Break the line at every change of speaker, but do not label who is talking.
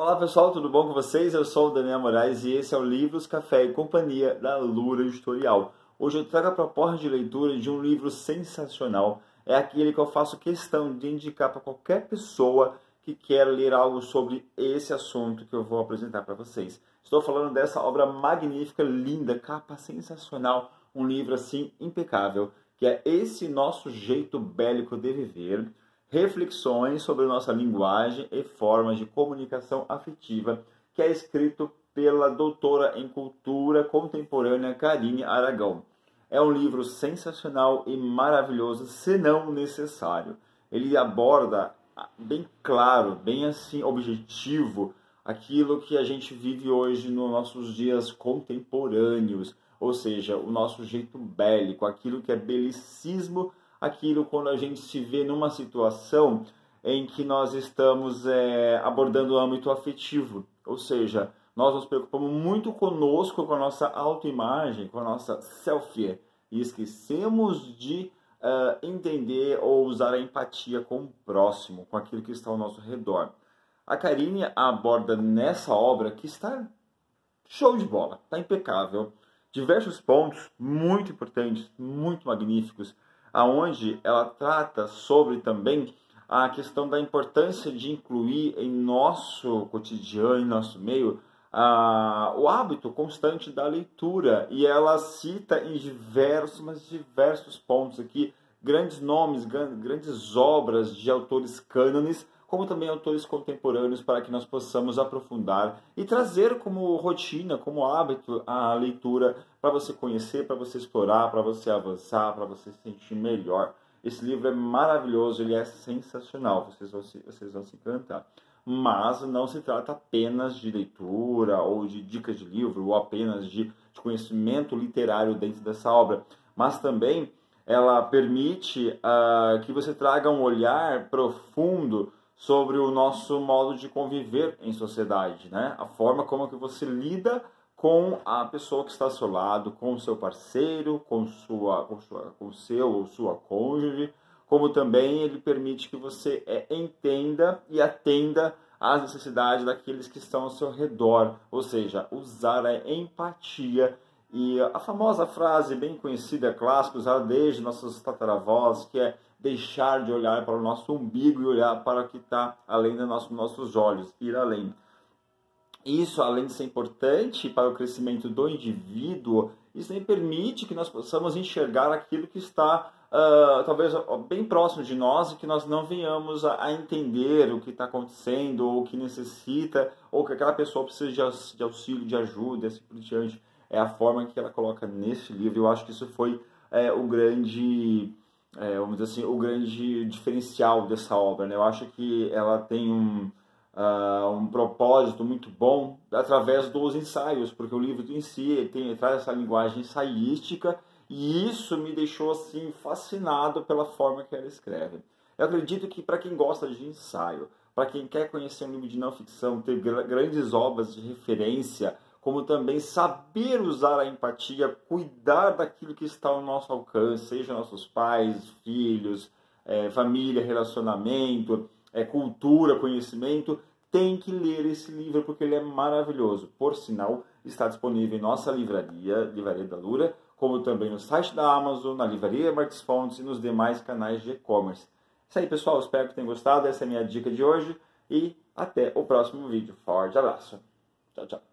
Olá pessoal, tudo bom com vocês? Eu sou o Daniel Moraes e esse é o Livros, Café e Companhia da Lura Editorial. Hoje eu trago a proposta de leitura de um livro sensacional. É aquele que eu faço questão de indicar para qualquer pessoa que quer ler algo sobre esse assunto que eu vou apresentar para vocês. Estou falando dessa obra magnífica, linda, capa sensacional, um livro assim impecável, que é Esse Nosso Jeito Bélico de Viver Reflexões sobre nossa linguagem e formas de comunicação afetiva, que é escrito pela doutora em cultura contemporânea Karine Aragão. É um livro sensacional e maravilhoso, se não necessário. Ele aborda bem claro, bem assim objetivo, aquilo que a gente vive hoje nos nossos dias contemporâneos, ou seja, o nosso jeito bélico, aquilo que é belicismo aquilo quando a gente se vê numa situação em que nós estamos é, abordando o âmbito afetivo, ou seja, nós nos preocupamos muito conosco, com a nossa autoimagem, com a nossa selfie, e esquecemos de uh, entender ou usar a empatia com o próximo, com aquilo que está ao nosso redor. A Karine aborda nessa obra que está show de bola, está impecável, diversos pontos muito importantes, muito magníficos, aonde ela trata sobre também a questão da importância de incluir em nosso cotidiano, em nosso meio, a, o hábito constante da leitura. E ela cita em diversos, mas diversos pontos aqui, grandes nomes, grandes obras de autores cânones como também autores contemporâneos, para que nós possamos aprofundar e trazer como rotina, como hábito a leitura para você conhecer, para você explorar, para você avançar, para você se sentir melhor. Esse livro é maravilhoso, ele é sensacional, vocês vão se, vocês vão se encantar. Mas não se trata apenas de leitura ou de dicas de livro ou apenas de, de conhecimento literário dentro dessa obra, mas também ela permite uh, que você traga um olhar profundo sobre o nosso modo de conviver em sociedade, né? A forma como que você lida com a pessoa que está ao seu lado, com o seu parceiro, com sua, com sua, com seu ou sua cônjuge, como também ele permite que você é, entenda e atenda às necessidades daqueles que estão ao seu redor, ou seja, usar a empatia e a famosa frase bem conhecida, clássica, usada desde nossos tataravós, que é deixar de olhar para o nosso umbigo e olhar para o que está além dos nossos, nossos olhos, ir além. Isso, além de ser importante para o crescimento do indivíduo, isso também permite que nós possamos enxergar aquilo que está uh, talvez bem próximo de nós e que nós não venhamos a, a, entender o que está acontecendo ou o que necessita ou que aquela pessoa precisa de, de auxílio, de ajuda e assim por diante. É a forma que ela coloca nesse livro. Eu acho que isso foi é, o grande é, vamos dizer assim, o grande diferencial dessa obra. Né? Eu acho que ela tem um, uh, um propósito muito bom através dos ensaios, porque o livro em si tem, traz essa linguagem ensaística e isso me deixou assim fascinado pela forma que ela escreve. Eu acredito que para quem gosta de ensaio, para quem quer conhecer um livro de não ficção, ter grandes obras de referência, como também saber usar a empatia, cuidar daquilo que está ao nosso alcance, seja nossos pais, filhos, é, família, relacionamento, é, cultura, conhecimento, tem que ler esse livro porque ele é maravilhoso. Por sinal, está disponível em nossa livraria, Livraria da Lura, como também no site da Amazon, na Livraria Marques Fontes e nos demais canais de e-commerce. Isso aí, pessoal. Espero que tenham gostado. Essa é a minha dica de hoje e até o próximo vídeo. Forte abraço. Tchau, tchau.